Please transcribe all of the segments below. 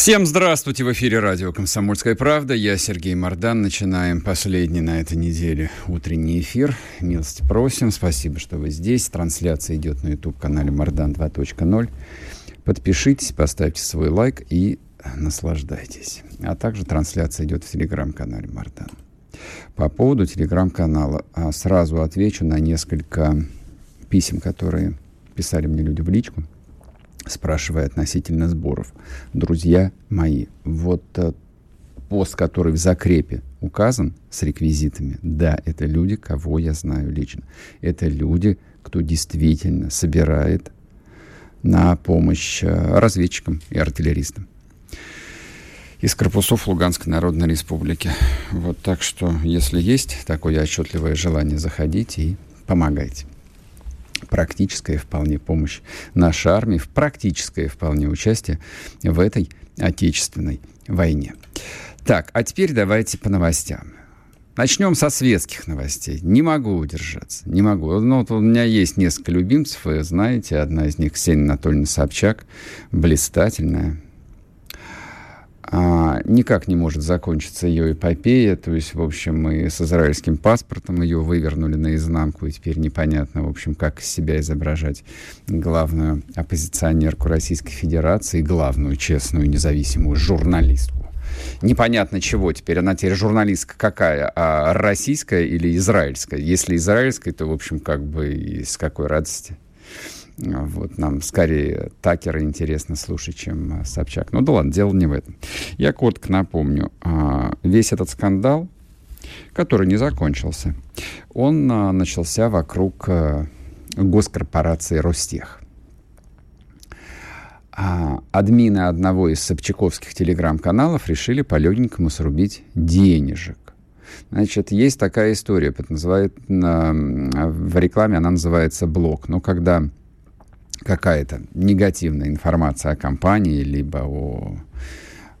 Всем здравствуйте! В эфире радио «Комсомольская правда». Я Сергей Мордан. Начинаем последний на этой неделе утренний эфир. Милости просим. Спасибо, что вы здесь. Трансляция идет на YouTube-канале «Мордан 2.0». Подпишитесь, поставьте свой лайк и наслаждайтесь. А также трансляция идет в телеграм-канале «Мордан». По поводу телеграм-канала а, сразу отвечу на несколько писем, которые писали мне люди в личку – спрашивая относительно сборов. Друзья мои, вот э, пост, который в закрепе указан с реквизитами, да, это люди, кого я знаю лично. Это люди, кто действительно собирает на помощь э, разведчикам и артиллеристам из корпусов Луганской Народной Республики. Вот так что, если есть такое отчетливое желание, заходите и помогайте практическая вполне помощь нашей армии, в практическое вполне участие в этой отечественной войне. Так, а теперь давайте по новостям. Начнем со светских новостей. Не могу удержаться, не могу. Ну, вот у меня есть несколько любимцев, вы знаете, одна из них Ксения Анатольевна Собчак, блистательная, а, никак не может закончиться ее эпопея. То есть, в общем, мы с израильским паспортом ее вывернули наизнанку, и теперь непонятно, в общем, как себя изображать главную оппозиционерку Российской Федерации, главную честную независимую журналистку. Непонятно чего теперь. Она теперь журналистка какая? А российская или израильская? Если израильская, то, в общем, как бы с какой радости. Вот нам скорее Такера интересно слушать, чем а, Собчак. Ну да ладно, дело не в этом. Я коротко напомню. А, весь этот скандал, который не закончился, он а, начался вокруг госкорпорации Ростех. Админы одного из собчаковских телеграм-каналов решили по-легенькому срубить денежек. Значит, есть такая история, называет, в рекламе она называется блок. Но когда какая-то негативная информация о компании, либо о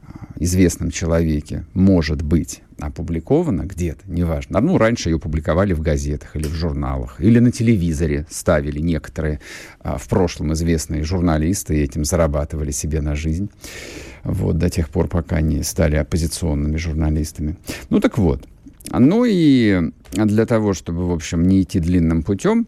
а, известном человеке может быть опубликована где-то, неважно. Ну, раньше ее публиковали в газетах или в журналах, или на телевизоре ставили некоторые а, в прошлом известные журналисты и этим зарабатывали себе на жизнь. Вот, до тех пор, пока они стали оппозиционными журналистами. Ну, так вот. Ну и для того, чтобы, в общем, не идти длинным путем,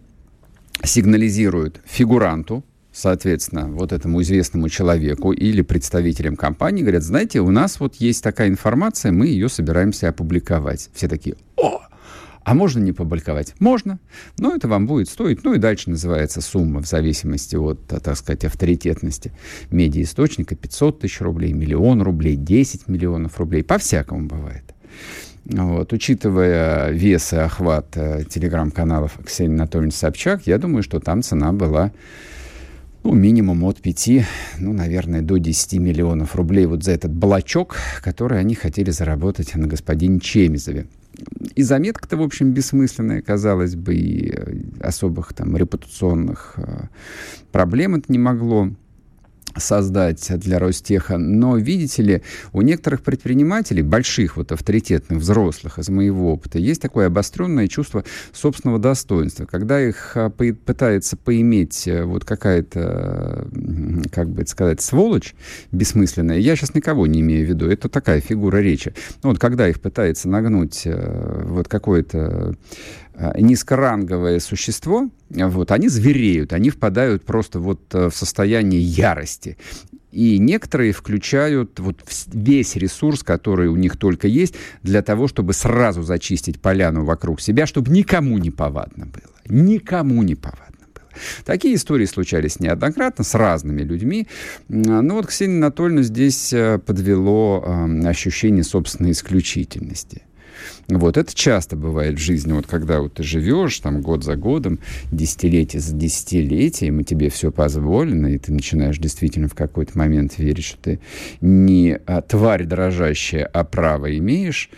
сигнализируют фигуранту, соответственно, вот этому известному человеку или представителям компании, говорят, знаете, у нас вот есть такая информация, мы ее собираемся опубликовать. Все такие, о, а можно не публиковать? Можно, но это вам будет стоить. Ну и дальше называется сумма в зависимости от, так сказать, авторитетности медиаисточника. 500 тысяч рублей, миллион рублей, 10 миллионов рублей. По-всякому бывает. Вот. Учитывая вес и охват э, телеграм-каналов Ксении Анатольевны Собчак, я думаю, что там цена была ну, минимум от 5, ну, наверное, до 10 миллионов рублей вот за этот блочок, который они хотели заработать на господине Чемизове. И заметка-то, в общем, бессмысленная, казалось бы, и э, особых там репутационных э, проблем это не могло создать для Ростеха. Но, видите ли, у некоторых предпринимателей, больших, вот авторитетных, взрослых, из моего опыта, есть такое обостренное чувство собственного достоинства. Когда их а, пытается поиметь э, вот какая-то, как бы это сказать, сволочь бессмысленная, я сейчас никого не имею в виду, это такая фигура речи. Вот когда их пытается нагнуть э, вот какое-то Э, низкоранговое существо, вот, они звереют, они впадают просто вот э, в состояние ярости. И некоторые включают вот весь ресурс, который у них только есть, для того, чтобы сразу зачистить поляну вокруг себя, чтобы никому не повадно было. Никому не повадно. было. Такие истории случались неоднократно с разными людьми. Но вот Ксения Анатольевна здесь э, подвело ощущение собственной исключительности. Вот, это часто бывает в жизни, вот когда вот ты живешь там год за годом, десятилетие за десятилетием, и тебе все позволено, и ты начинаешь действительно в какой-то момент верить, что ты не а, тварь дрожащая, а право имеешь,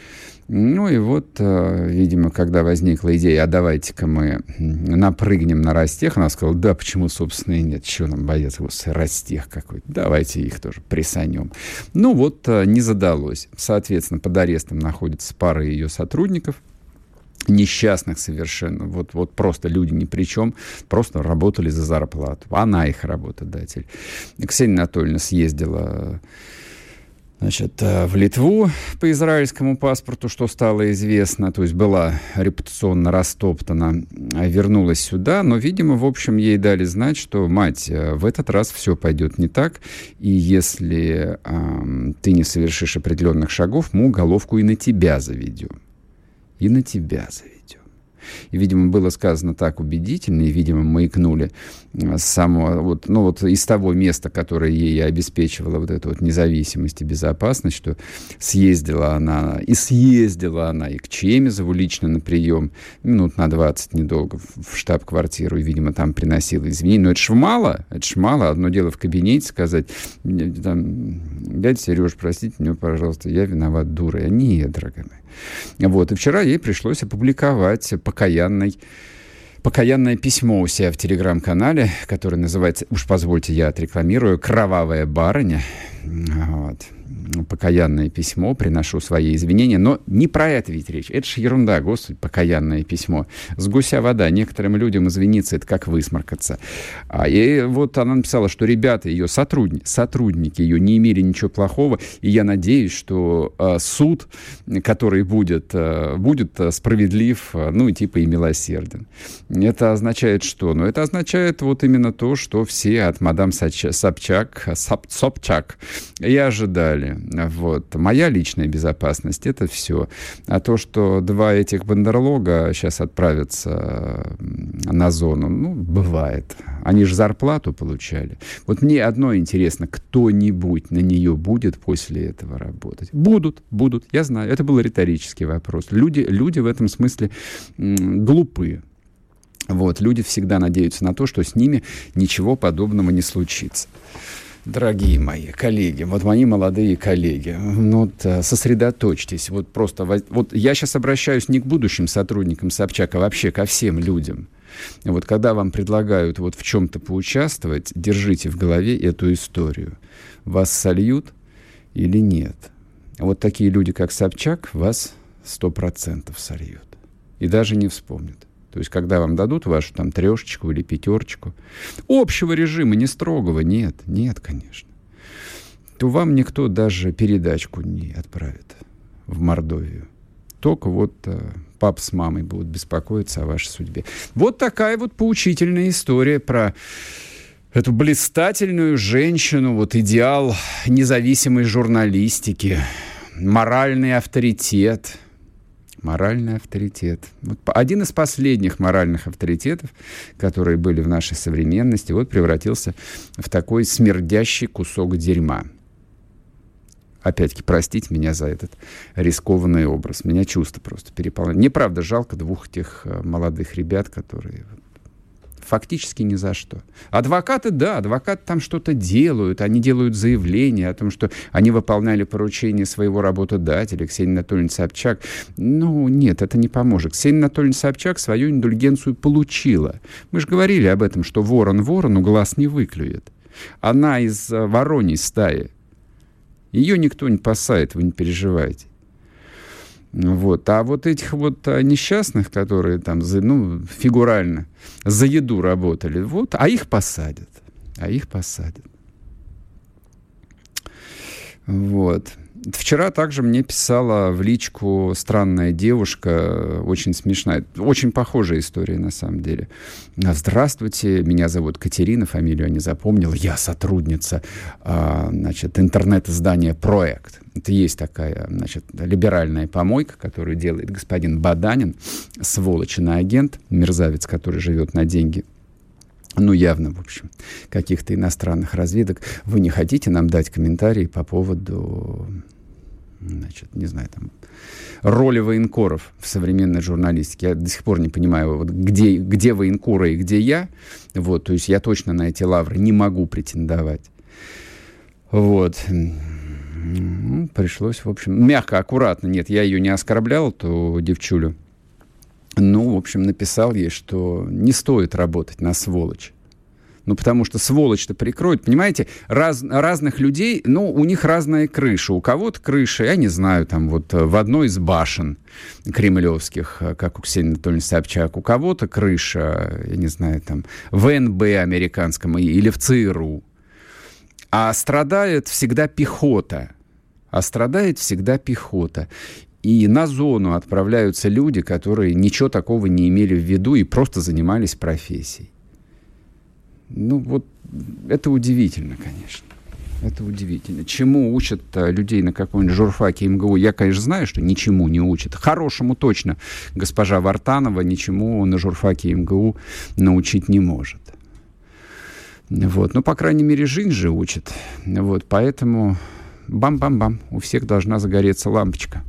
Ну и вот, э, видимо, когда возникла идея, а давайте-ка мы напрыгнем на растех, она сказала, да, почему, собственно, и нет, чего нам бояться, господи, растех какой-то, давайте их тоже присанем. Ну вот, э, не задалось. Соответственно, под арестом находится пара ее сотрудников, несчастных совершенно, вот, вот просто люди ни при чем, просто работали за зарплату. Она их работодатель. Ксения Анатольевна съездила значит, э, в Литву по израильскому паспорту, что стало известно, то есть была репутационно растоптана, а вернулась сюда, но, видимо, в общем, ей дали знать, что, мать, э, в этот раз все пойдет не так, и если э, ты не совершишь определенных шагов, мы уголовку и на тебя заведем. И на тебя заведем. И, видимо, было сказано так убедительно, и, видимо, маякнули э, само, вот, ну, вот из того места, которое ей обеспечивало вот эту вот независимость и безопасность, что съездила она, и съездила она и к Чемизову лично на прием, минут на 20 недолго, в штаб-квартиру, и, видимо, там приносила извинения. Но это ж мало, это ж мало. Одно дело в кабинете сказать, там, дядя Сереж, простите меня, пожалуйста, я виноват дурой. А нет, дорогая моя. Вот. И вчера ей пришлось опубликовать покаянный покаянное письмо у себя в телеграм-канале, которое называется, уж позвольте, я отрекламирую, «Кровавая барыня». Вот покаянное письмо, приношу свои извинения. Но не про это ведь речь. Это же ерунда, господи, покаянное письмо. С гуся вода. Некоторым людям извиниться, это как высморкаться. А, и вот она написала, что ребята, ее сотрудники, сотрудники ее не имели ничего плохого. И я надеюсь, что э, суд, который будет, э, будет справедлив, э, ну, типа и милосерден. Это означает что? Ну, это означает вот именно то, что все от мадам Собчак, Собчак и ожидали. Вот. Моя личная безопасность — это все. А то, что два этих бандерлога сейчас отправятся на зону, ну, бывает. Они же зарплату получали. Вот мне одно интересно, кто-нибудь на нее будет после этого работать? Будут, будут, я знаю. Это был риторический вопрос. Люди, люди в этом смысле глупые. Вот, люди всегда надеются на то, что с ними ничего подобного не случится дорогие мои коллеги, вот мои молодые коллеги, ну, вот, э, сосредоточьтесь. Вот просто, вот я сейчас обращаюсь не к будущим сотрудникам Собчака, а вообще ко всем людям. Вот когда вам предлагают вот в чем-то поучаствовать, держите в голове эту историю. Вас сольют или нет? Вот такие люди, как Собчак, вас сто процентов сольют. И даже не вспомнят. То есть, когда вам дадут вашу там трешечку или пятерочку, общего режима, не строгого, нет, нет, конечно, то вам никто даже передачку не отправит в Мордовию. Только вот э, пап с мамой будут беспокоиться о вашей судьбе. Вот такая вот поучительная история про эту блистательную женщину, вот идеал независимой журналистики, моральный авторитет – Моральный авторитет. Вот один из последних моральных авторитетов, которые были в нашей современности, вот превратился в такой смердящий кусок дерьма. Опять-таки, простите меня за этот рискованный образ. Меня чувство просто переполняет. Мне, правда, жалко двух тех э, молодых ребят, которые фактически ни за что. Адвокаты, да, адвокаты там что-то делают, они делают заявление о том, что они выполняли поручение своего работодателя, Ксения Анатольевна Собчак. Ну, нет, это не поможет. Ксения Анатольевна Собчак свою индульгенцию получила. Мы же говорили об этом, что ворон ворону глаз не выклюет. Она из э, вороньей стаи. Ее никто не посадит, вы не переживайте. Вот. А вот этих вот а, несчастных, которые там, за, ну, фигурально за еду работали, вот, а их посадят. А их посадят. Вот. Вчера также мне писала в личку странная девушка, очень смешная, очень похожая история на самом деле. Здравствуйте, меня зовут Катерина, фамилию я не запомнил, я сотрудница а, значит, интернет-издания «Проект». Это есть такая, значит, либеральная помойка, которую делает господин Баданин, сволочь агент, мерзавец, который живет на деньги ну, явно, в общем, каких-то иностранных разведок. Вы не хотите нам дать комментарии по поводу значит, не знаю, там, роли военкоров в современной журналистике. Я до сих пор не понимаю, вот где, где военкоры и где я. Вот, то есть я точно на эти лавры не могу претендовать. Вот. Ну, пришлось, в общем, мягко, аккуратно. Нет, я ее не оскорблял, эту девчулю. Ну, в общем, написал ей, что не стоит работать на сволочь. Ну, потому что сволочь-то прикроет. Понимаете, раз, разных людей, ну, у них разная крыша. У кого-то крыша, я не знаю, там вот в одной из башен кремлевских, как у Ксении Анатольевны Собчак, у кого-то крыша, я не знаю, там, в НБ американском или в ЦРУ. А страдает всегда пехота. А страдает всегда пехота. И на зону отправляются люди, которые ничего такого не имели в виду и просто занимались профессией. Ну вот это удивительно, конечно. Это удивительно. Чему учат э, людей на каком-нибудь журфаке МГУ? Я, конечно, знаю, что ничему не учат. Хорошему точно госпожа Вартанова ничему на журфаке МГУ научить не может. Вот. Ну, по крайней мере, жизнь же учит. Вот. Поэтому бам-бам-бам, у всех должна загореться лампочка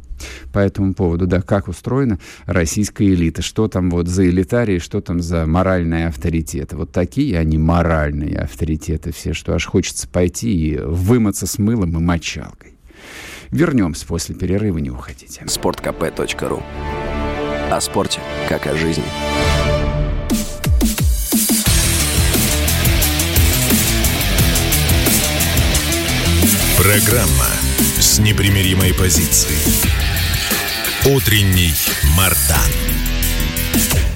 по этому поводу, да, как устроена российская элита, что там вот за элитарии, что там за моральные авторитеты. Вот такие они моральные авторитеты все, что аж хочется пойти и вымыться с мылом и мочалкой. Вернемся после перерыва, не уходите. sportkp.ru О спорте, как о жизни. Программа с непримиримой позицией. Утренний Мардан.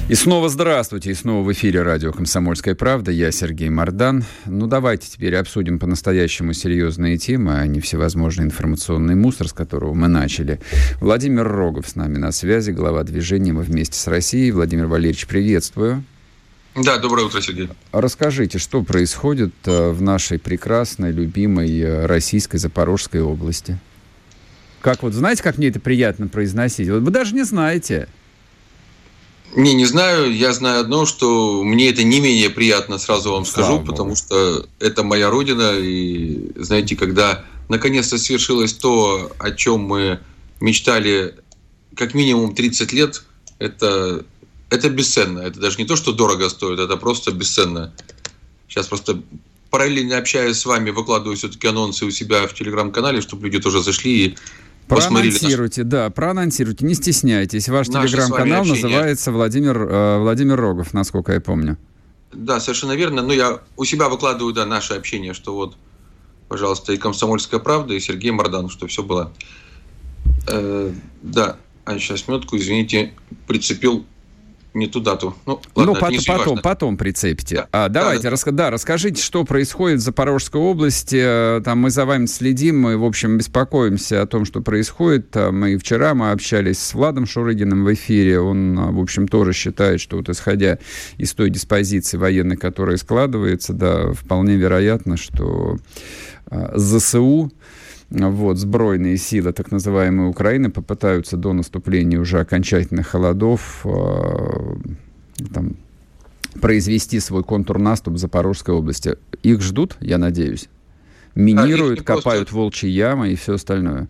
И снова здравствуйте, и снова в эфире радио «Комсомольская правда». Я Сергей Мордан. Ну, давайте теперь обсудим по-настоящему серьезные темы, а не всевозможный информационный мусор, с которого мы начали. Владимир Рогов с нами на связи, глава движения «Мы вместе с Россией». Владимир Валерьевич, приветствую. Да, доброе утро, Сергей. Расскажите, что происходит э, в нашей прекрасной, любимой э, российской Запорожской области? Как вот, знаете, как мне это приятно произносить? Вот вы даже не знаете. Не, не знаю. Я знаю одно, что мне это не менее приятно, сразу вам Слава скажу, Богу. потому что это моя родина. И знаете, когда наконец-то свершилось то, о чем мы мечтали как минимум 30 лет, это, это бесценно. Это даже не то, что дорого стоит, это просто бесценно. Сейчас просто параллельно общаясь с вами, выкладываю все-таки анонсы у себя в телеграм-канале, чтобы люди тоже зашли и Проанонсируйте, да, проанонсируйте, не стесняйтесь. Ваш телеграм-канал называется Владимир, э, Владимир Рогов, насколько я помню. Да, совершенно верно. Но я у себя выкладываю, да, наше общение, что вот, пожалуйста, и «Комсомольская правда», и Сергей Мардан, что все было. Э, да, а сейчас минутку, извините, прицепил не ту дату. Ну, ладно, ну потом, потом, потом прицепите. Да. А, давайте, да, Рас, да, расскажите, что происходит в Запорожской области. Э, там мы за вами следим, мы, в общем, беспокоимся о том, что происходит. Мы вчера мы общались с Владом Шурыгиным в эфире. Он, э, в общем, тоже считает, что вот исходя из той диспозиции военной, которая складывается, да, вполне вероятно, что э, ЗСУ вот, сбройные силы так называемой Украины попытаются до наступления уже окончательных холодов э, там, произвести свой контрнаступ в Запорожской области. Их ждут, я надеюсь. Минируют, а копают просто... волчьи ямы и все остальное.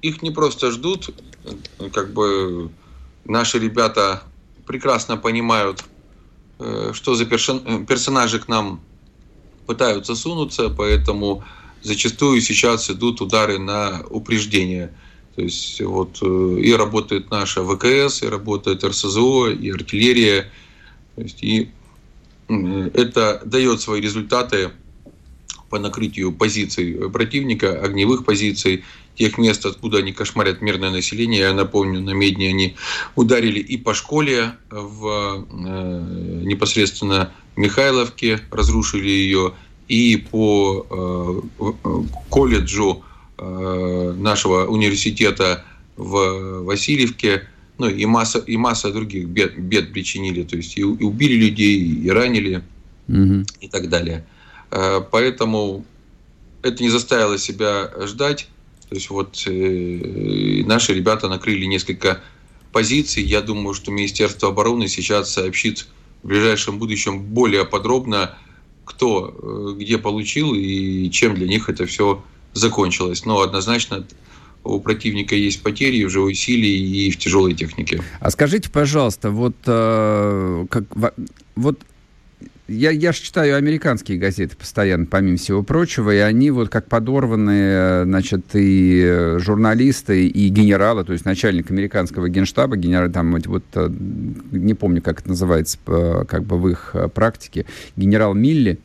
Их не просто ждут, как бы наши ребята прекрасно понимают, э, что за персонажи к нам пытаются сунуться, поэтому зачастую сейчас идут удары на упреждение. То есть вот э, и работает наша ВКС, и работает РСЗО, и артиллерия. То есть, и это дает свои результаты по накрытию позиций противника, огневых позиций, тех мест, откуда они кошмарят мирное население. Я напомню, на Медне они ударили и по школе в э, непосредственно Михайловке, разрушили ее, и по э, колледжу э, нашего университета в Васильевке, ну и масса, и масса других бед, бед причинили, то есть и, и убили людей, и ранили, угу. и так далее. Э, поэтому это не заставило себя ждать. То есть вот э, наши ребята накрыли несколько позиций. Я думаю, что Министерство обороны сейчас сообщит в ближайшем будущем более подробно кто э, где получил и чем для них это все закончилось. Но однозначно у противника есть потери в живой силе и в тяжелой технике. А скажите, пожалуйста, вот, э, как, вот я, я же читаю американские газеты постоянно, помимо всего прочего, и они вот как подорванные, значит, и журналисты, и генералы, то есть начальник американского генштаба, генерал, там вот, э, не помню, как это называется, как бы в их э, практике, генерал Милли,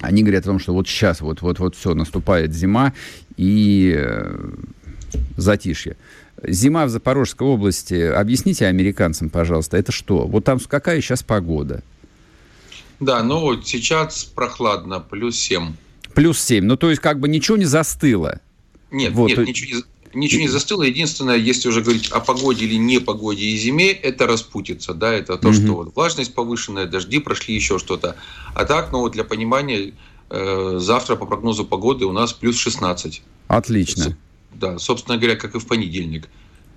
они говорят о том, что вот сейчас вот, вот, вот все, наступает зима и э, затишье. Зима в Запорожской области, объясните американцам, пожалуйста, это что? Вот там какая сейчас погода? Да, ну вот сейчас прохладно, плюс 7. Плюс 7, ну то есть как бы ничего не застыло? Нет, вот. нет, ничего не, ничего не застыло. Единственное, если уже говорить о погоде или не погоде и зиме, это распутится, да, это то, угу. что вот влажность повышенная, дожди прошли, еще что-то. А так, ну вот для понимания, э, завтра по прогнозу погоды у нас плюс 16. Отлично. Да, собственно говоря, как и в понедельник.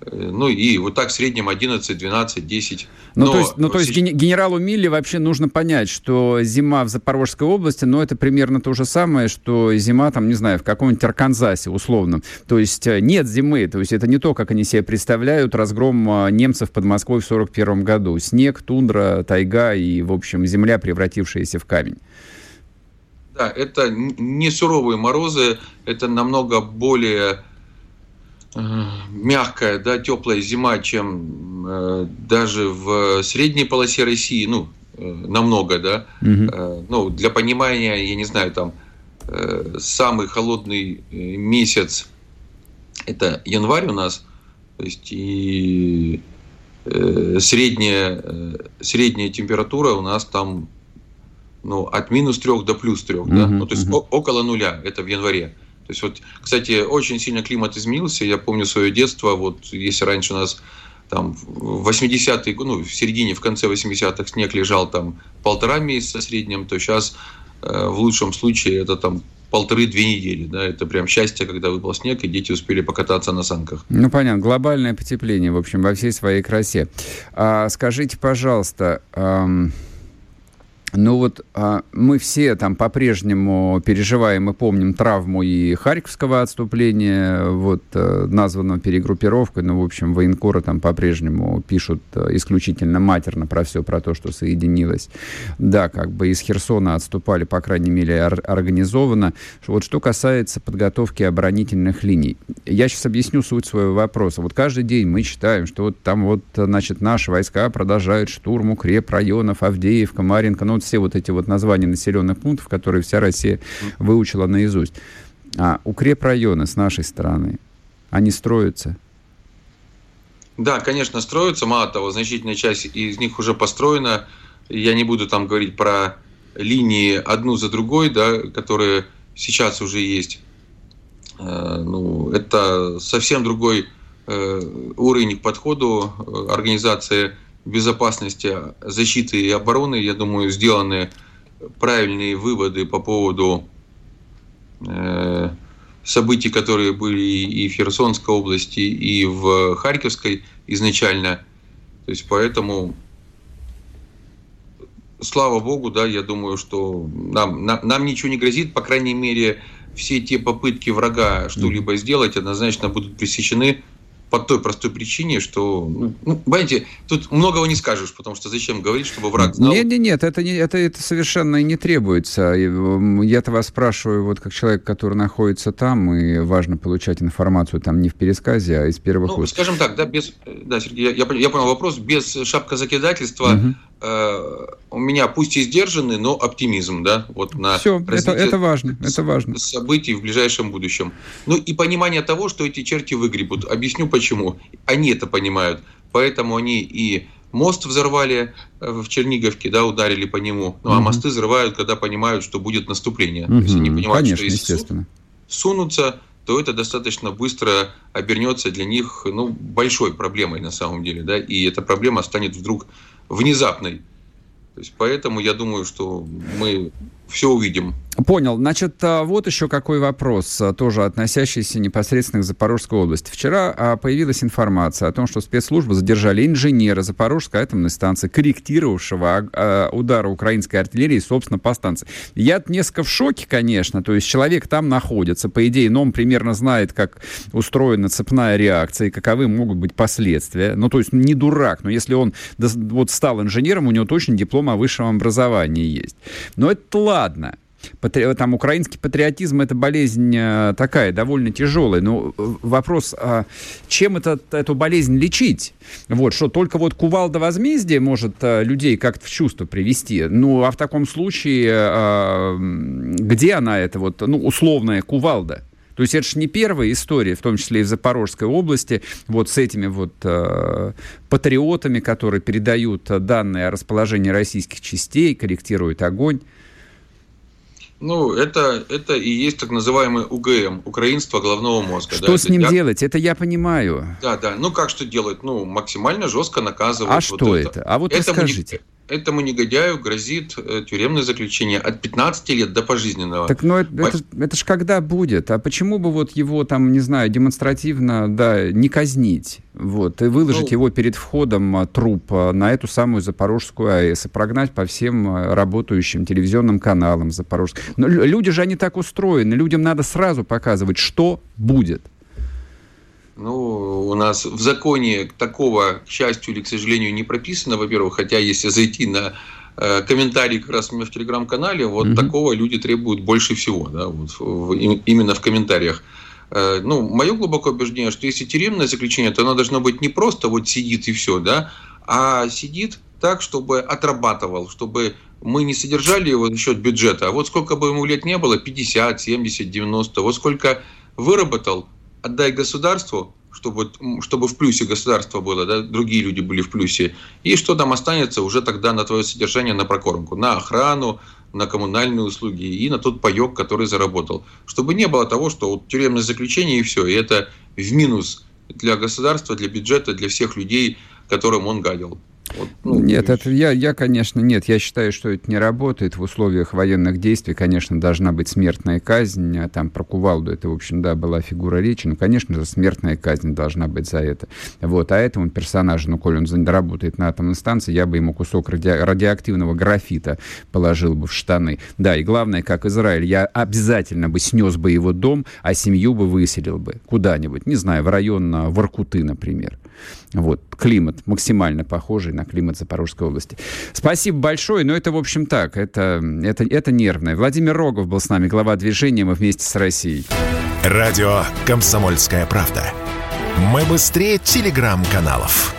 Э, ну и вот так в среднем 11, 12, 10. Ну, то есть, ну, то есть генералу Милли вообще нужно понять, что зима в Запорожской области, ну, это примерно то же самое, что зима, там, не знаю, в каком-нибудь Арканзасе условном. То есть э, нет зимы, то есть это не то, как они себе представляют разгром э, немцев под Москвой в 41 году. Снег, тундра, тайга и, в общем, земля, превратившаяся в камень. Да, это не суровые морозы, это намного более мягкая, да, теплая зима, чем э, даже в средней полосе России, ну, э, намного, да. Угу. Э, ну, для понимания, я не знаю, там э, самый холодный э, месяц это январь у нас, то есть и э, средняя, э, средняя температура у нас там ну, от минус трех до плюс трех, угу, да, ну, то есть угу. около нуля, это в январе. То есть вот, кстати, очень сильно климат изменился. Я помню свое детство, вот если раньше у нас там в 80-е, ну, в середине, в конце 80-х снег лежал там полтора месяца среднем, то сейчас э, в лучшем случае это там полторы-две недели. Да, это прям счастье, когда выпал снег, и дети успели покататься на санках. Ну, понятно. Глобальное потепление, в общем, во всей своей красе. А, скажите, пожалуйста, эм, ну вот а, мы все там по-прежнему переживаем и помним травму и Харьковского отступления, вот а, названного перегруппировкой, ну, в общем, военкоры там по-прежнему пишут а, исключительно матерно про все, про то, что соединилось. Да, как бы из Херсона отступали, по крайней мере, ор- организованно. Вот что касается подготовки оборонительных линий. Я сейчас объясню суть своего вопроса. Вот каждый день мы читаем, что вот там вот, значит, наши войска продолжают штурм укреп районов Авдеевка, Маринка, ну, все вот эти вот названия населенных пунктов, которые вся Россия выучила наизусть. А укрепрайоны с нашей стороны, они строятся? Да, конечно, строятся. Мало того, значительная часть из них уже построена. Я не буду там говорить про линии одну за другой, да, которые сейчас уже есть. Э, ну, это совсем другой э, уровень к подходу э, организации безопасности, защиты и обороны, я думаю, сделаны правильные выводы по поводу э, событий, которые были и в Херсонской области, и в Харьковской изначально. То есть поэтому, слава богу, да, я думаю, что нам, нам, нам ничего не грозит, по крайней мере, все те попытки врага что-либо сделать однозначно будут пресечены по той простой причине, что, ну, ну, понимаете, тут многого не скажешь, потому что зачем говорить, чтобы враг знал. Нет, нет, нет, это, не, это, это совершенно не требуется. Я-то вас спрашиваю, вот как человек, который находится там, и важно получать информацию там не в пересказе, а из первых ну, уст. Скажем так, да, без, да, Сергей, я, я, я понял вопрос, без шапка закидательства угу. Э, у меня пусть и сдержанный, но оптимизм, да, вот на Все, это, это важно, это важно. событий в ближайшем будущем. Ну и понимание того, что эти черти выгребут. Объясню почему? Они это понимают. Поэтому они и мост взорвали э, в Черниговке, да, ударили по нему. Ну, а мосты взрывают, когда понимают, что будет наступление. Угу. То есть они понимают, Конечно, что если сунутся, то это достаточно быстро обернется для них ну, большой проблемой на самом деле. Да? И эта проблема станет вдруг внезапной. То есть, поэтому я думаю, что мы все увидим. Понял. Значит, а, вот еще какой вопрос, а, тоже относящийся непосредственно к Запорожской области. Вчера а, появилась информация о том, что спецслужбы задержали инженера Запорожской атомной станции, корректировавшего удары украинской артиллерии, собственно, по станции. Я несколько в шоке, конечно. То есть человек там находится, по идее, но он примерно знает, как устроена цепная реакция и каковы могут быть последствия. Ну, то есть не дурак, но если он вот стал инженером, у него точно диплом о высшем образовании есть. Но это ладно там украинский патриотизм это болезнь э, такая, довольно тяжелая. Но э, вопрос, а чем это, эту болезнь лечить? Вот, что только вот кувалда возмездия может э, людей как-то в чувство привести. Ну, а в таком случае, где она, это вот, ну, условная кувалда? То есть это же не первая история, в том числе и в Запорожской области, вот с этими вот э, патриотами, которые передают данные о расположении российских частей, корректируют огонь. Ну, это, это и есть так называемый УГМ, украинство головного мозга. Что да? с ним я... делать? Это я понимаю. Да, да. Ну, как что делать? Ну, максимально жестко наказывать. А вот что это? это? А вот это расскажите. Этому негодяю грозит э, тюремное заключение от 15 лет до пожизненного. Так, ну это, это, это ж когда будет? А почему бы вот его там, не знаю, демонстративно, да, не казнить? Вот, и выложить ну, его перед входом а, труп а, на эту самую Запорожскую АЭС и прогнать по всем а, работающим телевизионным каналам Запорожской. Но люди же, они так устроены. Людям надо сразу показывать, что будет. Ну, у нас в законе такого, к счастью или к сожалению, не прописано, во-первых, хотя если зайти на э, комментарий как раз у меня в телеграм-канале, вот mm-hmm. такого люди требуют больше всего, да, вот в, именно в комментариях. Э, ну, мое глубокое убеждение, что если тюремное заключение, то оно должно быть не просто вот сидит и все, да, а сидит так, чтобы отрабатывал, чтобы мы не содержали его за счет бюджета, а вот сколько бы ему лет не было, 50, 70, 90, вот сколько выработал, отдай государству, чтобы, чтобы в плюсе государство было, да, другие люди были в плюсе, и что там останется уже тогда на твое содержание, на прокормку, на охрану, на коммунальные услуги и на тот паек, который заработал. Чтобы не было того, что вот тюремное заключение и все, и это в минус для государства, для бюджета, для всех людей, которым он гадил. Вот, ну, нет, это я, я, конечно, нет. Я считаю, что это не работает в условиях военных действий. Конечно, должна быть смертная казнь. А там про кувалду это, в общем, да, была фигура речи. Ну, конечно же, смертная казнь должна быть за это. Вот. А этому персонажу, ну, коль он работает на атомной станции, я бы ему кусок ради... радиоактивного графита положил бы в штаны. Да, и главное, как Израиль, я обязательно бы снес бы его дом, а семью бы выселил бы куда-нибудь. Не знаю, в район а, Воркуты, например. Вот. Климат максимально похожий на климат Запорожской области. Спасибо большое. Но это, в общем, так. Это, это, это нервное. Владимир Рогов был с нами, глава движения «Мы вместе с Россией». Радио «Комсомольская правда». Мы быстрее телеграм-каналов.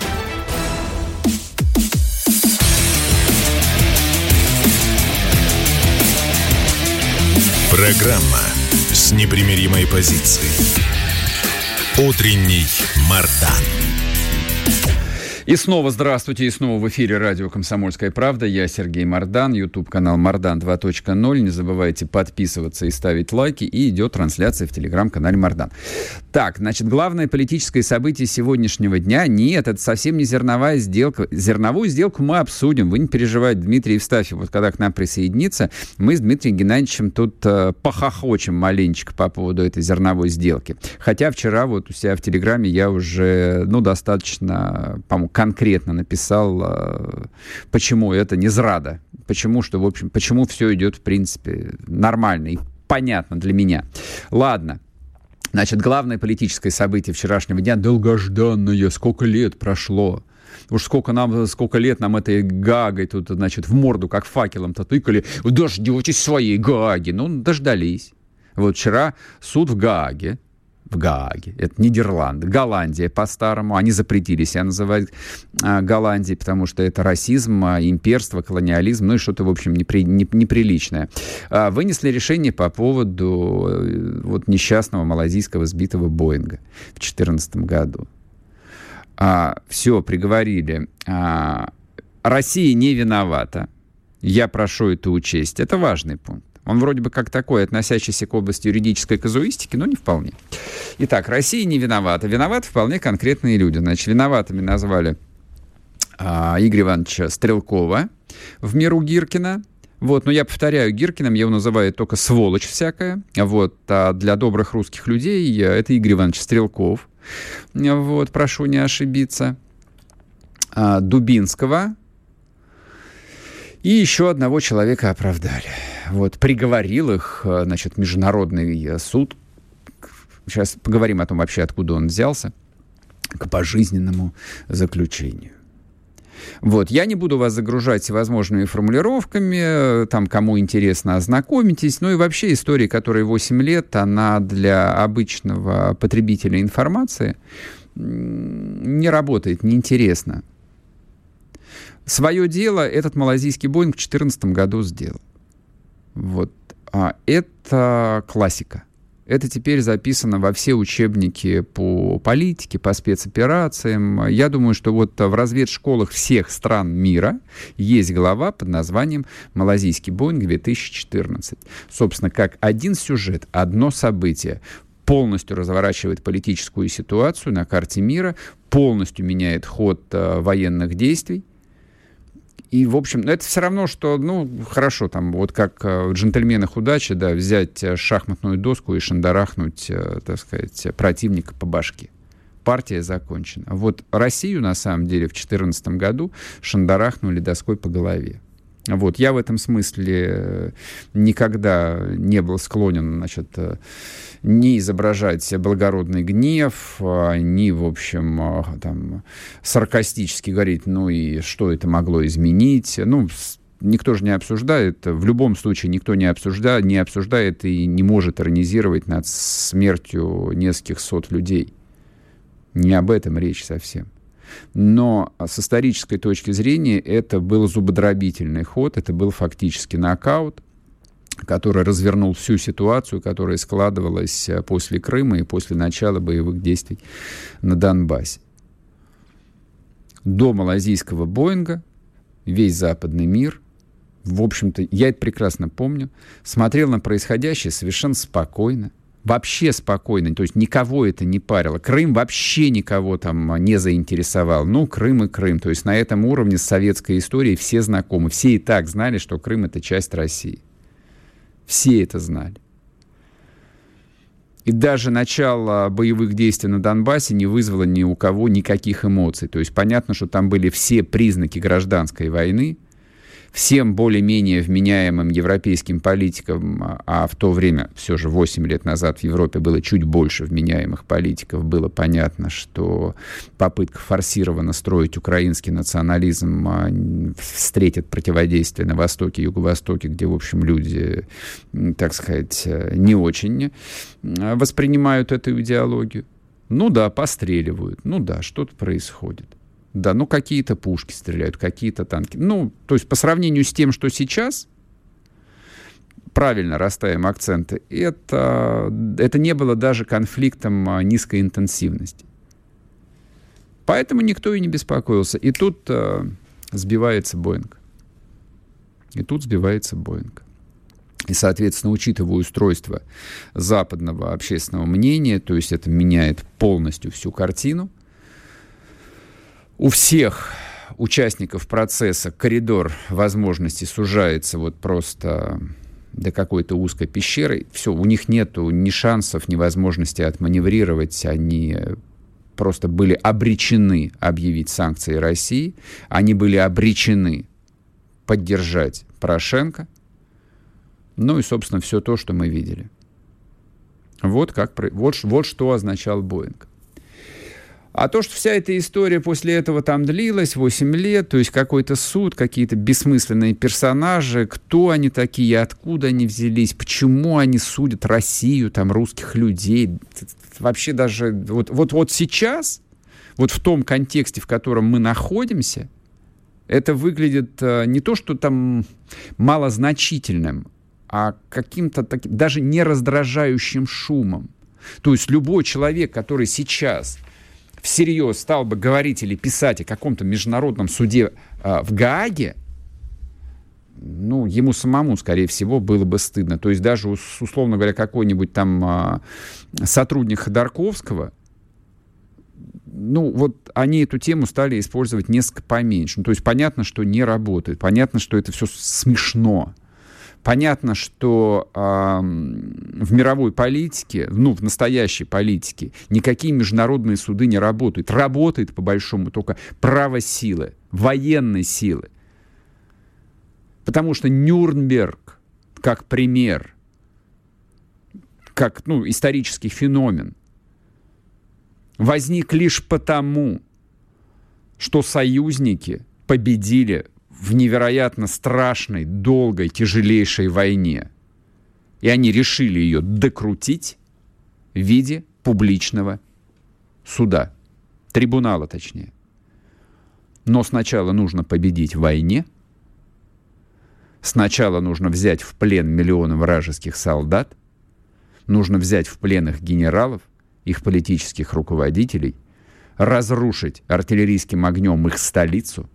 Программа с непримиримой позицией. Утренний Мардан. И снова здравствуйте, и снова в эфире радио «Комсомольская правда». Я Сергей Мордан, YouTube-канал Мордан 2.0. Не забывайте подписываться и ставить лайки. И идет трансляция в телеграм-канале Мордан. Так, значит, главное политическое событие сегодняшнего дня. Нет, это совсем не зерновая сделка. Зерновую сделку мы обсудим. Вы не переживайте, Дмитрий Евстафьев, вот когда к нам присоединится, мы с Дмитрием Геннадьевичем тут э, похохочем маленечко по поводу этой зерновой сделки. Хотя вчера вот у себя в Телеграме я уже, ну, достаточно, по-моему, конкретно написал, э, почему это не зрада, почему, что, в общем, почему все идет, в принципе, нормально и понятно для меня. Ладно, Значит, главное политическое событие вчерашнего дня, долгожданное, сколько лет прошло. Уж сколько нам, сколько лет нам этой гагой тут, значит, в морду, как факелом-то тыкали. Дождетесь своей гаги. Ну, дождались. Вот вчера суд в Гааге в Гааге. Это Нидерланды. Голландия по-старому. Они запретили себя называть а, Голландией, потому что это расизм, а, имперство, колониализм, ну и что-то, в общем, непри, не, неприличное. А, вынесли решение по поводу э, вот несчастного малазийского сбитого Боинга в 2014 году. А, все, приговорили. А, Россия не виновата. Я прошу это учесть. Это важный пункт. Он вроде бы как такой, относящийся к области юридической казуистики, но не вполне. Итак, Россия не виновата. Виноваты вполне конкретные люди. Значит, виноватыми назвали а, Игоря Ивановича Стрелкова в меру Гиркина, Вот, но я повторяю, Гиркиным его называют только сволочь всякая. Вот, а для добрых русских людей это Игорь Иванович Стрелков. Вот, прошу не ошибиться. А, Дубинского. И еще одного человека оправдали. Вот, приговорил их, значит, Международный суд. Сейчас поговорим о том вообще, откуда он взялся, к пожизненному заключению. Вот, я не буду вас загружать всевозможными формулировками, там, кому интересно, ознакомитесь. Ну и вообще история, которая 8 лет, она для обычного потребителя информации не работает, неинтересно. Свое дело этот малазийский Боинг в 2014 году сделал. Вот. А это классика. Это теперь записано во все учебники по политике, по спецоперациям. Я думаю, что вот в разведшколах всех стран мира есть глава под названием «Малазийский Боинг 2014». Собственно, как один сюжет, одно событие полностью разворачивает политическую ситуацию на карте мира, полностью меняет ход э, военных действий, и, в общем, это все равно, что, ну, хорошо, там, вот как э, в «Джентльменах удачи», да, взять э, шахматную доску и шандарахнуть, э, так сказать, противника по башке. Партия закончена. Вот Россию, на самом деле, в 2014 году шандарахнули доской по голове. Вот, я в этом смысле э, никогда не был склонен, значит, э, не изображать благородный гнев, а ни, в общем, а, там, саркастически говорить, ну и что это могло изменить. Ну, никто же не обсуждает, в любом случае никто не обсуждает, не обсуждает и не может иронизировать над смертью нескольких сот людей. Не об этом речь совсем. Но с исторической точки зрения это был зубодробительный ход, это был фактически нокаут, который развернул всю ситуацию, которая складывалась э, после Крыма и после начала боевых действий на Донбассе. До малазийского Боинга весь западный мир, в общем-то, я это прекрасно помню, смотрел на происходящее совершенно спокойно, вообще спокойно, то есть никого это не парило. Крым вообще никого там не заинтересовал. Ну, Крым и Крым. То есть на этом уровне с советской историей все знакомы. Все и так знали, что Крым — это часть России. Все это знали. И даже начало боевых действий на Донбассе не вызвало ни у кого никаких эмоций. То есть понятно, что там были все признаки гражданской войны, всем более-менее вменяемым европейским политикам, а в то время, все же 8 лет назад в Европе было чуть больше вменяемых политиков, было понятно, что попытка форсированно строить украинский национализм а, встретит противодействие на Востоке Юго-Востоке, где, в общем, люди, так сказать, не очень воспринимают эту идеологию. Ну да, постреливают, ну да, что-то происходит. Да, ну какие-то пушки стреляют, какие-то танки. Ну, то есть по сравнению с тем, что сейчас, правильно расставим акценты, это, это не было даже конфликтом а, низкой интенсивности. Поэтому никто и не беспокоился. И тут э, сбивается Боинг. И тут сбивается Боинг. И, соответственно, учитывая устройство западного общественного мнения, то есть это меняет полностью всю картину – у всех участников процесса коридор возможностей сужается вот просто до какой-то узкой пещеры. Все, у них нет ни шансов, ни возможности отманеврировать. Они просто были обречены объявить санкции России. Они были обречены поддержать Порошенко. Ну и, собственно, все то, что мы видели. Вот, как, вот, вот что означал Боинг. А то, что вся эта история после этого там длилась 8 лет, то есть какой-то суд, какие-то бессмысленные персонажи, кто они такие, откуда они взялись, почему они судят Россию, там, русских людей. Вообще даже вот, вот, вот сейчас, вот в том контексте, в котором мы находимся, это выглядит э, не то, что там малозначительным, а каким-то таким, даже не раздражающим шумом. То есть любой человек, который сейчас всерьез стал бы говорить или писать о каком-то международном суде э, в Гааге, ну, ему самому, скорее всего, было бы стыдно. То есть даже, условно говоря, какой-нибудь там э, сотрудник Ходорковского, ну, вот они эту тему стали использовать несколько поменьше. Ну, то есть понятно, что не работает, понятно, что это все смешно. Понятно, что э, в мировой политике, ну, в настоящей политике, никакие международные суды не работают. Работает, по большому, только право силы, военной силы. Потому что Нюрнберг, как пример, как ну, исторический феномен, возник лишь потому, что союзники победили в невероятно страшной, долгой, тяжелейшей войне. И они решили ее докрутить в виде публичного суда, трибунала точнее. Но сначала нужно победить в войне, сначала нужно взять в плен миллионы вражеских солдат, нужно взять в плен их генералов, их политических руководителей, разрушить артиллерийским огнем их столицу –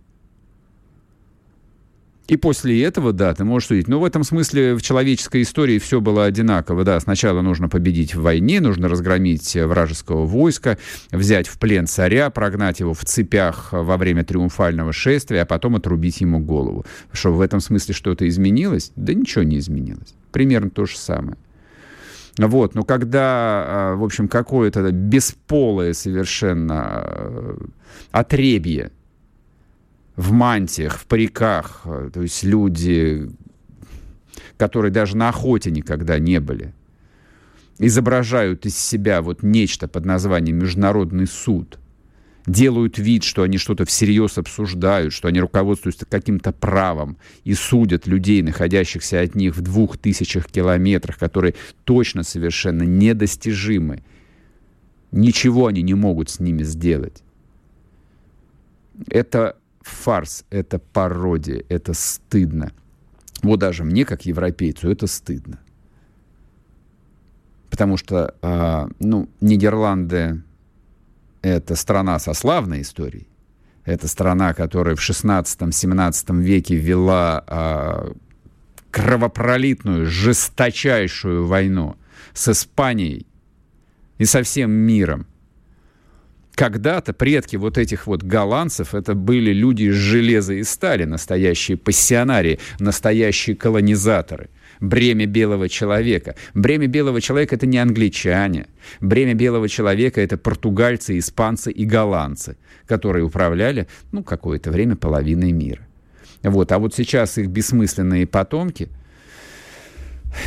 и после этого, да, ты можешь судить. Но в этом смысле в человеческой истории все было одинаково. Да, сначала нужно победить в войне, нужно разгромить вражеского войска, взять в плен царя, прогнать его в цепях во время триумфального шествия, а потом отрубить ему голову. Что в этом смысле что-то изменилось? Да ничего не изменилось. Примерно то же самое. Вот, но когда, а, в общем, какое-то бесполое совершенно э, отребье в мантиях, в париках, э, то есть люди, которые даже на охоте никогда не были, изображают из себя вот нечто под названием «международный суд», делают вид, что они что-то всерьез обсуждают, что они руководствуются каким-то правом и судят людей, находящихся от них в двух тысячах километрах, которые точно совершенно недостижимы. Ничего они не могут с ними сделать. Это фарс, это пародия, это стыдно. Вот даже мне, как европейцу, это стыдно. Потому что, э, ну, Нидерланды — это страна со славной историей. Это страна, которая в 16-17 веке вела э, кровопролитную, жесточайшую войну с Испанией и со всем миром когда-то предки вот этих вот голландцев, это были люди из железа и стали, настоящие пассионарии, настоящие колонизаторы. Бремя белого человека. Бремя белого человека — это не англичане. Бремя белого человека — это португальцы, испанцы и голландцы, которые управляли, ну, какое-то время половиной мира. Вот. А вот сейчас их бессмысленные потомки —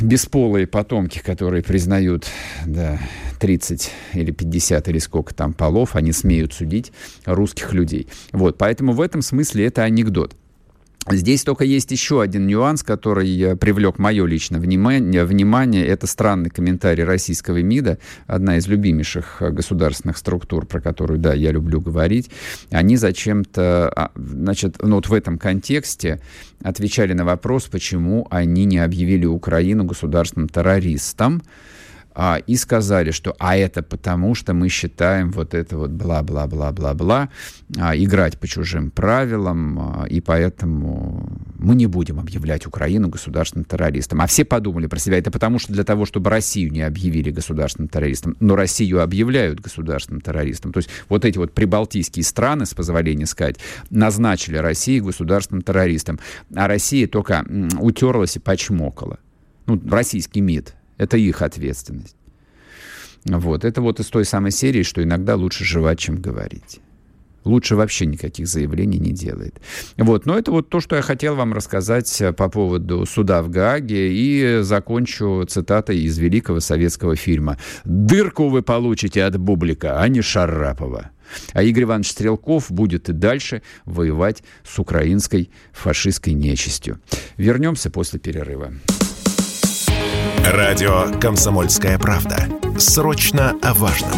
бесполые потомки, которые признают да, 30 или 50 или сколько там полов, они смеют судить русских людей. Вот, поэтому в этом смысле это анекдот. Здесь только есть еще один нюанс, который привлек мое личное внимание. внимание. Это странный комментарий российского МИДа, одна из любимейших государственных структур, про которую, да, я люблю говорить. Они зачем-то, а, значит, ну вот в этом контексте отвечали на вопрос, почему они не объявили Украину государственным террористом а, и сказали, что а это потому, что мы считаем вот это вот бла-бла-бла-бла-бла, а, играть по чужим правилам, а, и поэтому мы не будем объявлять Украину государственным террористом. А все подумали про себя, это потому, что для того, чтобы Россию не объявили государственным террористом, но Россию объявляют государственным террористом. То есть вот эти вот прибалтийские страны, с позволения сказать, назначили Россию государственным террористом, а Россия только утерлась и почмокала. Ну, российский МИД это их ответственность. Вот. Это вот из той самой серии, что иногда лучше жевать, чем говорить. Лучше вообще никаких заявлений не делает. Вот. Но это вот то, что я хотел вам рассказать э, по поводу суда в Гааге. И закончу цитатой из великого советского фильма. «Дырку вы получите от Бублика, а не Шарапова». А Игорь Иванович Стрелков будет и дальше воевать с украинской фашистской нечистью. Вернемся после перерыва. Радио «Комсомольская правда». Срочно о важном.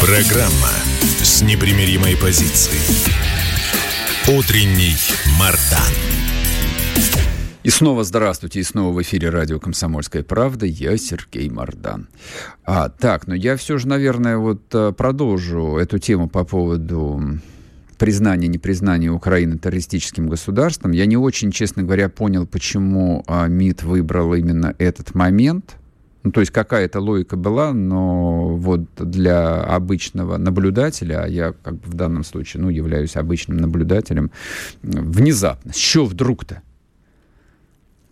Программа с непримиримой позицией. Утренний Мардан. И снова здравствуйте, и снова в эфире радио «Комсомольская правда». Я Сергей Мардан. А, так, ну я все же, наверное, вот э, продолжу эту тему по поводу признание, непризнание Украины террористическим государством. Я не очень, честно говоря, понял, почему а, МИД выбрал именно этот момент. Ну, то есть какая-то логика была, но вот для обычного наблюдателя, а я как бы в данном случае, ну, являюсь обычным наблюдателем, внезапно, с чего вдруг-то?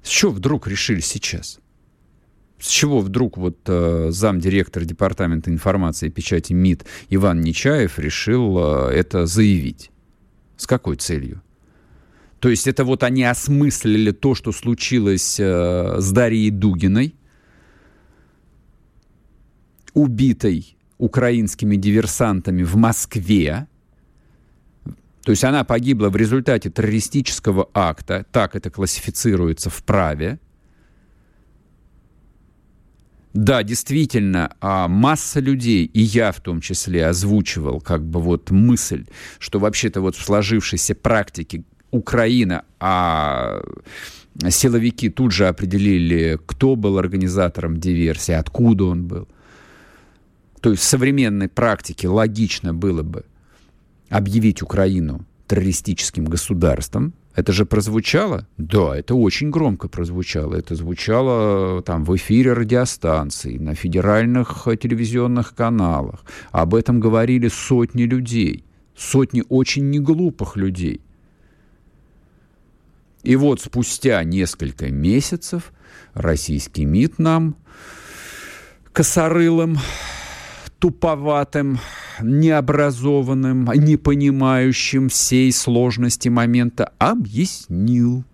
С чего вдруг решили сейчас? С чего вдруг вот э, замдиректор Департамента информации и печати МИД Иван Нечаев решил э, это заявить? С какой целью? То есть это вот они осмыслили то, что случилось э, с Дарьей Дугиной, убитой украинскими диверсантами в Москве. То есть она погибла в результате террористического акта, так это классифицируется в праве. Да, действительно, а масса людей, и я в том числе, озвучивал как бы вот мысль, что вообще-то вот в сложившейся практике Украина, а силовики тут же определили, кто был организатором диверсии, откуда он был. То есть в современной практике логично было бы объявить Украину террористическим государством. Это же прозвучало? Да, это очень громко прозвучало. Это звучало там в эфире радиостанций, на федеральных телевизионных каналах. Об этом говорили сотни людей. Сотни очень неглупых людей. И вот спустя несколько месяцев российский МИД нам косорылым туповатым, необразованным, не понимающим всей сложности момента, объяснил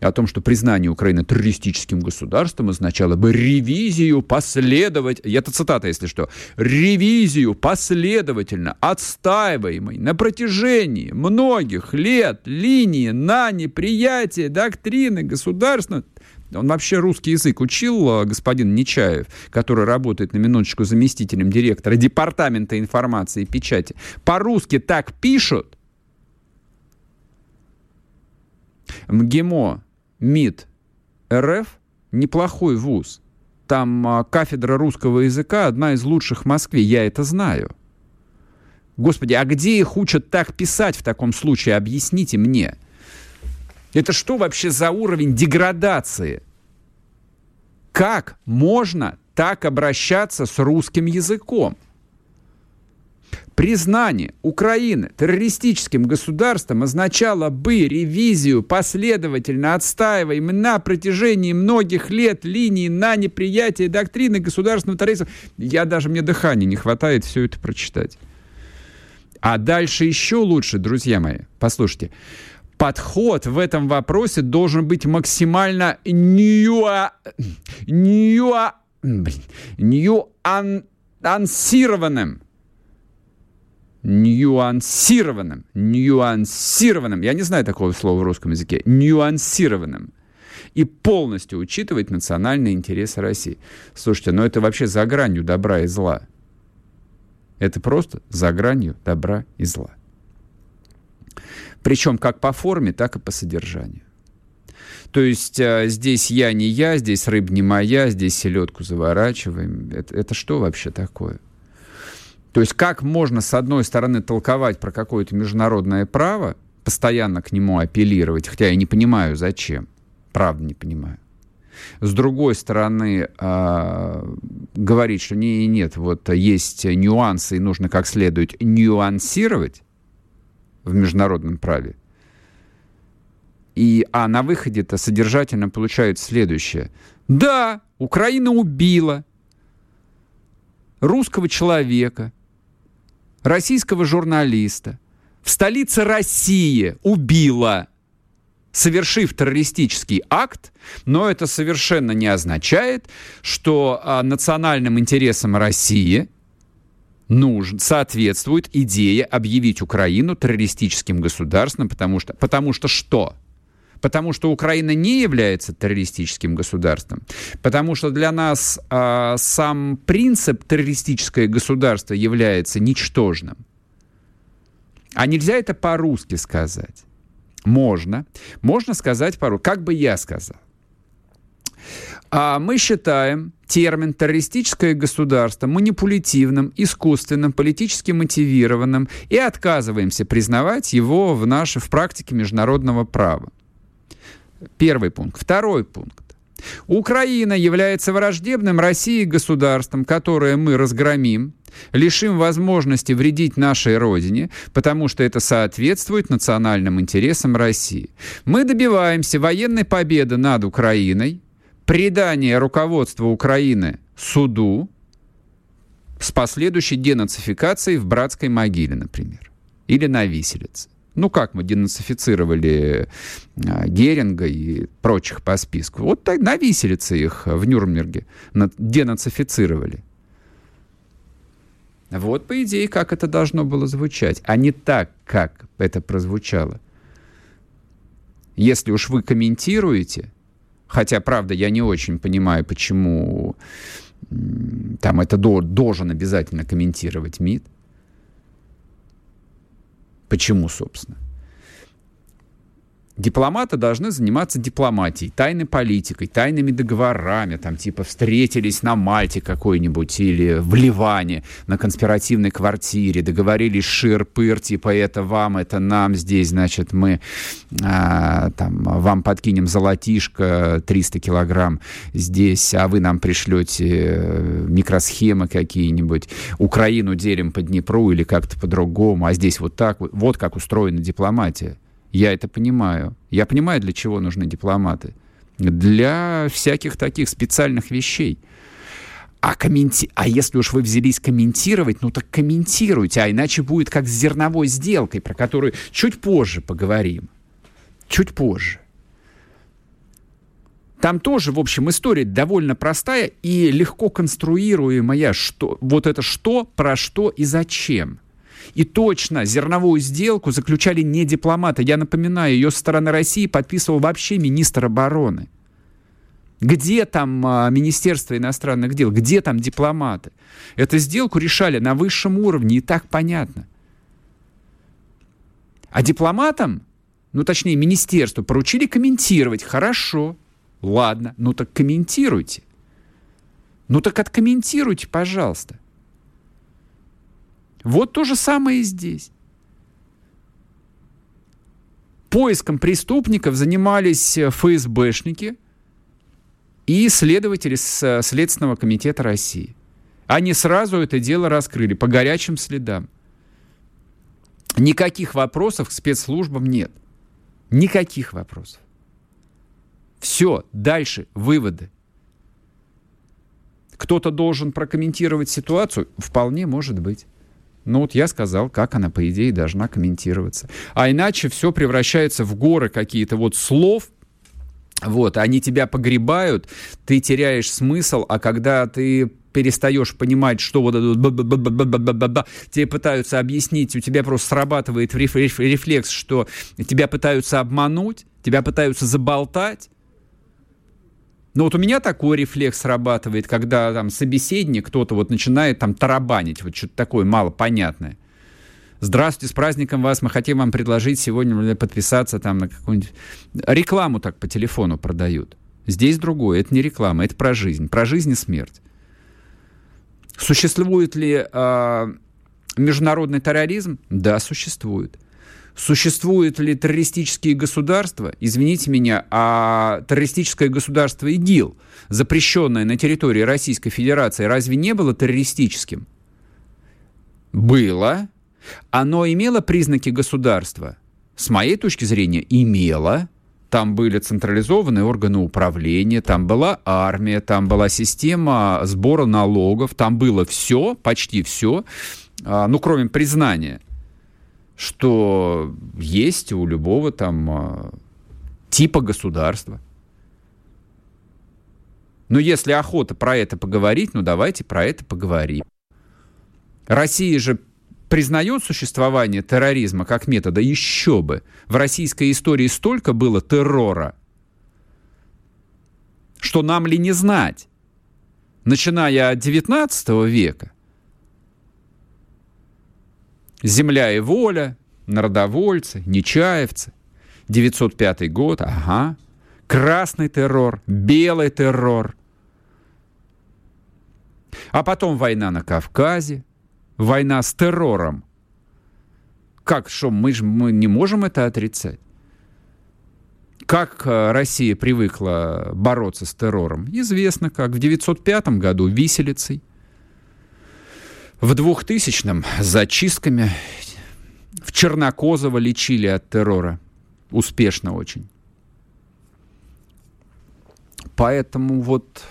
о том, что признание Украины террористическим государством означало бы ревизию последовать, это цитата, если что, ревизию последовательно отстаиваемой на протяжении многих лет линии на неприятие доктрины государственного он вообще русский язык учил, э, господин Нечаев, который работает на минуточку заместителем директора Департамента информации и печати. По-русски так пишут. МГИМО, МИД, РФ – неплохой вуз. Там а, кафедра русского языка одна из лучших в Москве, я это знаю. Господи, а где их учат так писать в таком случае? Объясните мне. Это что вообще за уровень деградации? Как можно так обращаться с русским языком? Признание Украины террористическим государством означало бы ревизию последовательно отстаиваемой на протяжении многих лет линии на неприятие доктрины государственного терроризма. Я даже, мне дыхания не хватает все это прочитать. А дальше еще лучше, друзья мои. Послушайте подход в этом вопросе должен быть максимально нюа... нюа... нюансированным. Нюансированным. Нюансированным. Я не знаю такого слова в русском языке. Нюансированным. И полностью учитывать национальные интересы России. Слушайте, ну это вообще за гранью добра и зла. Это просто за гранью добра и зла. Причем как по форме, так и по содержанию. То есть э, здесь я не я, здесь рыб не моя, здесь селедку заворачиваем. Это, это что вообще такое? То есть как можно, с одной стороны, толковать про какое-то международное право, постоянно к нему апеллировать, хотя я не понимаю, зачем. Правда, не понимаю. С другой стороны, э, говорить, что не, нет, вот есть нюансы, и нужно как следует нюансировать, в международном праве. И, а на выходе-то содержательно получают следующее. Да, Украина убила русского человека, российского журналиста. В столице России убила, совершив террористический акт, но это совершенно не означает, что а, национальным интересам России – нужен, соответствует идее объявить Украину террористическим государством, потому что, потому что что? Потому что Украина не является террористическим государством. Потому что для нас э, сам принцип террористическое государство является ничтожным. А нельзя это по-русски сказать. Можно. Можно сказать по-русски. Как бы я сказал. А мы считаем термин «террористическое государство» манипулятивным, искусственным, политически мотивированным и отказываемся признавать его в нашей в практике международного права. Первый пункт. Второй пункт. Украина является враждебным России государством, которое мы разгромим, лишим возможности вредить нашей Родине, потому что это соответствует национальным интересам России. Мы добиваемся военной победы над Украиной, предания руководства Украины суду с последующей денацификацией в братской могиле, например, или на виселице. Ну как мы денацифицировали а, Геринга и прочих по списку? Вот так на виселице их в Нюрнберге денацифицировали. Вот, по идее, как это должно было звучать, а не так, как это прозвучало. Если уж вы комментируете, хотя, правда, я не очень понимаю, почему там это должен обязательно комментировать МИД, Почему, собственно? Дипломаты должны заниматься дипломатией, тайной политикой, тайными договорами, там типа встретились на Мальте какой-нибудь или в Ливане на конспиративной квартире, договорились шир-пыр, типа это вам, это нам здесь, значит, мы а, там вам подкинем золотишко 300 килограмм здесь, а вы нам пришлете э, микросхемы какие-нибудь, Украину делим по Днепру или как-то по-другому, а здесь вот так, вот как устроена дипломатия. Я это понимаю. Я понимаю, для чего нужны дипломаты. Для всяких таких специальных вещей. А, комменти... а если уж вы взялись комментировать, ну так комментируйте, а иначе будет как с зерновой сделкой, про которую чуть позже поговорим. Чуть позже. Там тоже, в общем, история довольно простая и легко конструируемая. Что, вот это что, про что и зачем. И точно, зерновую сделку заключали не дипломаты. Я напоминаю, ее со стороны России подписывал вообще министр обороны. Где там а, Министерство иностранных дел? Где там дипломаты? Эту сделку решали на высшем уровне, и так понятно. А дипломатам, ну точнее министерству, поручили комментировать. Хорошо, ладно, ну так комментируйте. Ну так откомментируйте, пожалуйста. Вот то же самое и здесь. Поиском преступников занимались э, ФСБшники и следователи э, Следственного комитета России. Они сразу это дело раскрыли по горячим следам. Никаких вопросов к спецслужбам нет. Никаких вопросов. Все, дальше выводы. Кто-то должен прокомментировать ситуацию? Вполне может быть. Ну вот я сказал, как она, по идее, должна комментироваться. А иначе все превращается в горы какие-то вот слов, вот, они тебя погребают, ты теряешь смысл, а когда ты перестаешь понимать, что вот тебе пытаются объяснить, у тебя просто срабатывает рефлекс, что тебя пытаются обмануть, тебя пытаются заболтать, но вот у меня такой рефлекс срабатывает, когда там собеседник, кто-то вот начинает там тарабанить, вот что-то такое малопонятное. Здравствуйте, с праздником вас. Мы хотим вам предложить сегодня подписаться там на какую-нибудь... Рекламу так по телефону продают. Здесь другое. Это не реклама, это про жизнь. Про жизнь и смерть. Существует ли э, международный терроризм? Да, существует. Существуют ли террористические государства? Извините меня, а террористическое государство ИГИЛ, запрещенное на территории Российской Федерации, разве не было террористическим? Было. Оно имело признаки государства? С моей точки зрения, имело. Там были централизованные органы управления, там была армия, там была система сбора налогов, там было все, почти все, а, ну, кроме признания – что есть у любого там а, типа государства. Но если охота про это поговорить, ну давайте про это поговорим. Россия же признает существование терроризма как метода, еще бы. В российской истории столько было террора, что нам ли не знать, начиная от 19 века, Земля и воля, народовольцы, нечаевцы. 905 год, ага. Красный террор, белый террор. А потом война на Кавказе, война с террором. Как, что, мы же мы не можем это отрицать. Как э, Россия привыкла бороться с террором? Известно как. В 905 году виселицей. В 2000-м зачистками. В Чернокозово лечили от террора. Успешно очень. Поэтому вот,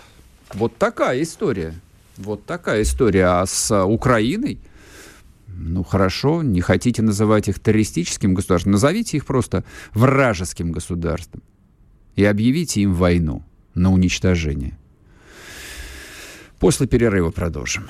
вот такая история. Вот такая история. А с Украиной, ну хорошо, не хотите называть их террористическим государством, назовите их просто вражеским государством и объявите им войну на уничтожение. После перерыва продолжим.